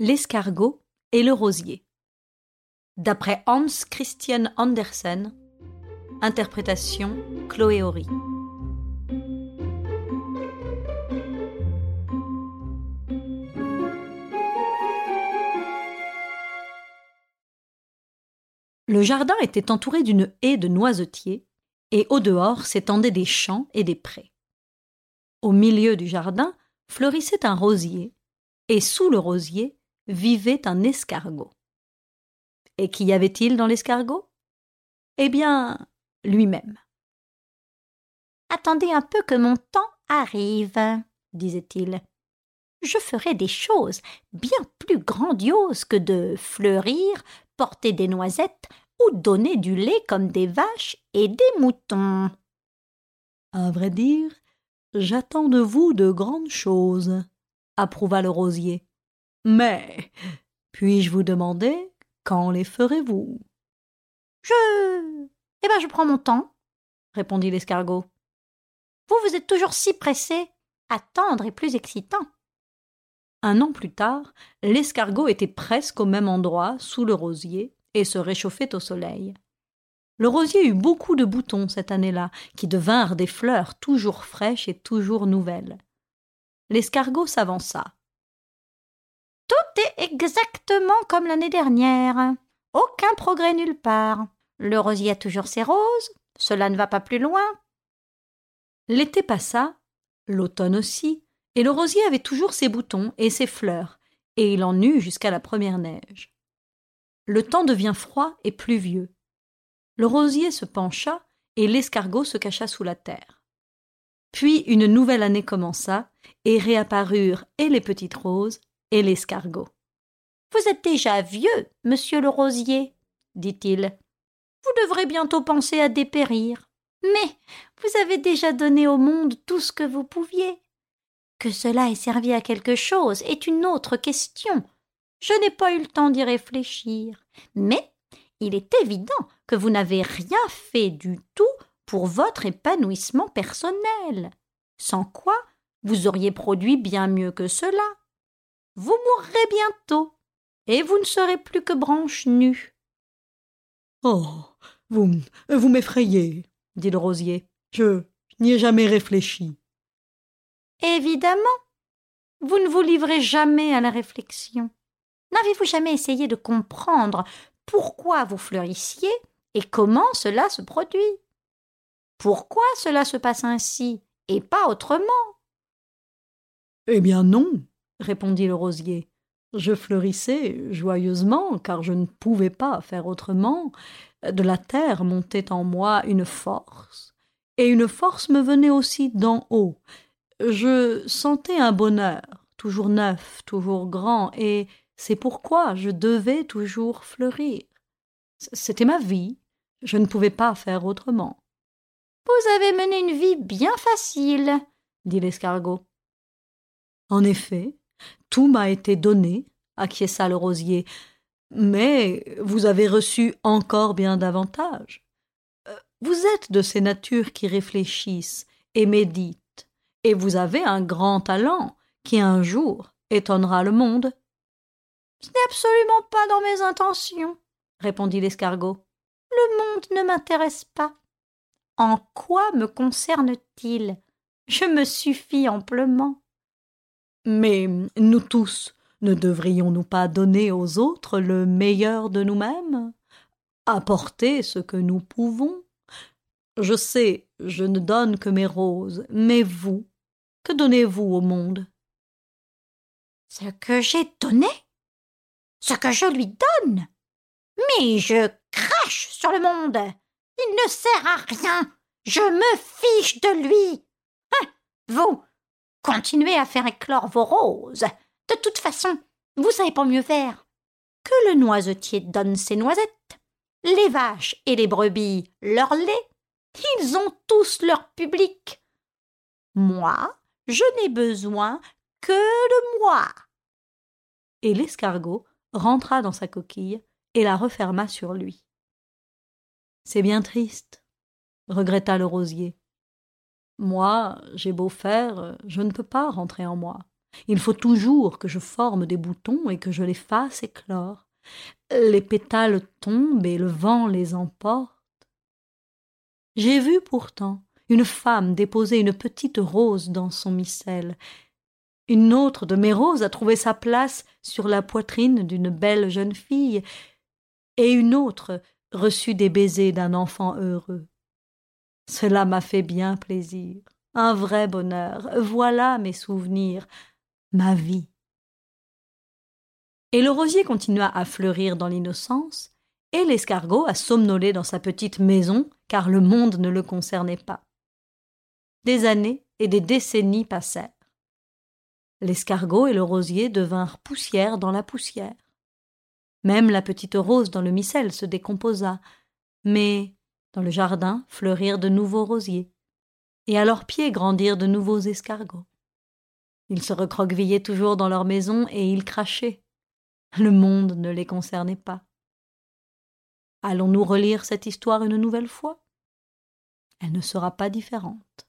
L'escargot et le rosier. D'après Hans Christian Andersen, interprétation Chloé Horry. Le jardin était entouré d'une haie de noisetiers, et au dehors s'étendaient des champs et des prés. Au milieu du jardin fleurissait un rosier, et sous le rosier vivait un escargot. Et qu'y avait-il dans l'escargot? Eh bien, lui-même. Attendez un peu que mon temps arrive, disait-il. Je ferai des choses bien plus grandioses que de fleurir, porter des noisettes ou donner du lait comme des vaches et des moutons. À vrai dire, j'attends de vous de grandes choses, approuva le rosier. Mais puis-je vous demander quand les ferez-vous? Je. Eh bien, je prends mon temps, répondit l'escargot. Vous, vous êtes toujours si pressé. Attendre est plus excitant. Un an plus tard, l'escargot était presque au même endroit, sous le rosier, et se réchauffait au soleil. Le rosier eut beaucoup de boutons cette année-là, qui devinrent des fleurs toujours fraîches et toujours nouvelles. L'escargot s'avança. Exactement comme l'année dernière. Aucun progrès nulle part. Le rosier a toujours ses roses. Cela ne va pas plus loin. L'été passa, l'automne aussi, et le rosier avait toujours ses boutons et ses fleurs, et il en eut jusqu'à la première neige. Le temps devient froid et pluvieux. Le rosier se pencha et l'escargot se cacha sous la terre. Puis une nouvelle année commença, et réapparurent et les petites roses et l'escargot. Vous êtes déjà vieux, monsieur le rosier, dit-il. Vous devrez bientôt penser à dépérir. Mais vous avez déjà donné au monde tout ce que vous pouviez. Que cela ait servi à quelque chose est une autre question. Je n'ai pas eu le temps d'y réfléchir. Mais il est évident que vous n'avez rien fait du tout pour votre épanouissement personnel, sans quoi vous auriez produit bien mieux que cela vous mourrez bientôt, et vous ne serez plus que branche nue. Oh. Vous. vous m'effrayez, dit le rosier. Je n'y ai jamais réfléchi. Évidemment. Vous ne vous livrez jamais à la réflexion. N'avez-vous jamais essayé de comprendre pourquoi vous fleurissiez et comment cela se produit? Pourquoi cela se passe ainsi et pas autrement? Eh bien non, répondit le rosier. Je fleurissais joyeusement, car je ne pouvais pas faire autrement. De la terre montait en moi une force, et une force me venait aussi d'en haut. Je sentais un bonheur, toujours neuf, toujours grand, et c'est pourquoi je devais toujours fleurir. C'était ma vie, je ne pouvais pas faire autrement. Vous avez mené une vie bien facile, dit l'escargot. En effet, tout m'a été donné, acquiesça le rosier, mais vous avez reçu encore bien davantage. Euh, vous êtes de ces natures qui réfléchissent et méditent, et vous avez un grand talent qui un jour étonnera le monde. Ce n'est absolument pas dans mes intentions, répondit l'escargot. Le monde ne m'intéresse pas. En quoi me concerne-t-il? Je me suffis amplement. Mais nous tous, ne devrions-nous pas donner aux autres le meilleur de nous-mêmes? Apporter ce que nous pouvons? Je sais, je ne donne que mes roses, mais vous, que donnez-vous au monde? Ce que j'ai donné? Ce que je lui donne? Mais je crache sur le monde! Il ne sert à rien! Je me fiche de lui! Hein? Vous, Continuez à faire éclore vos roses. De toute façon, vous savez pas mieux faire. Que le noisetier donne ses noisettes, les vaches et les brebis leur lait, ils ont tous leur public. Moi, je n'ai besoin que de moi. Et l'escargot rentra dans sa coquille et la referma sur lui. C'est bien triste, regretta le rosier. Moi, j'ai beau faire, je ne peux pas rentrer en moi. Il faut toujours que je forme des boutons et que je les fasse éclore. Les pétales tombent et le vent les emporte. J'ai vu pourtant une femme déposer une petite rose dans son missel. Une autre de mes roses a trouvé sa place sur la poitrine d'une belle jeune fille, et une autre reçu des baisers d'un enfant heureux. Cela m'a fait bien plaisir, un vrai bonheur. Voilà mes souvenirs, ma vie. Et le rosier continua à fleurir dans l'innocence, et l'escargot à somnoler dans sa petite maison, car le monde ne le concernait pas. Des années et des décennies passèrent. L'escargot et le rosier devinrent poussière dans la poussière. Même la petite rose dans le missel se décomposa, mais dans le jardin fleurirent de nouveaux rosiers, et à leurs pieds grandirent de nouveaux escargots. Ils se recroquevillaient toujours dans leur maison et ils crachaient. Le monde ne les concernait pas. Allons-nous relire cette histoire une nouvelle fois? Elle ne sera pas différente.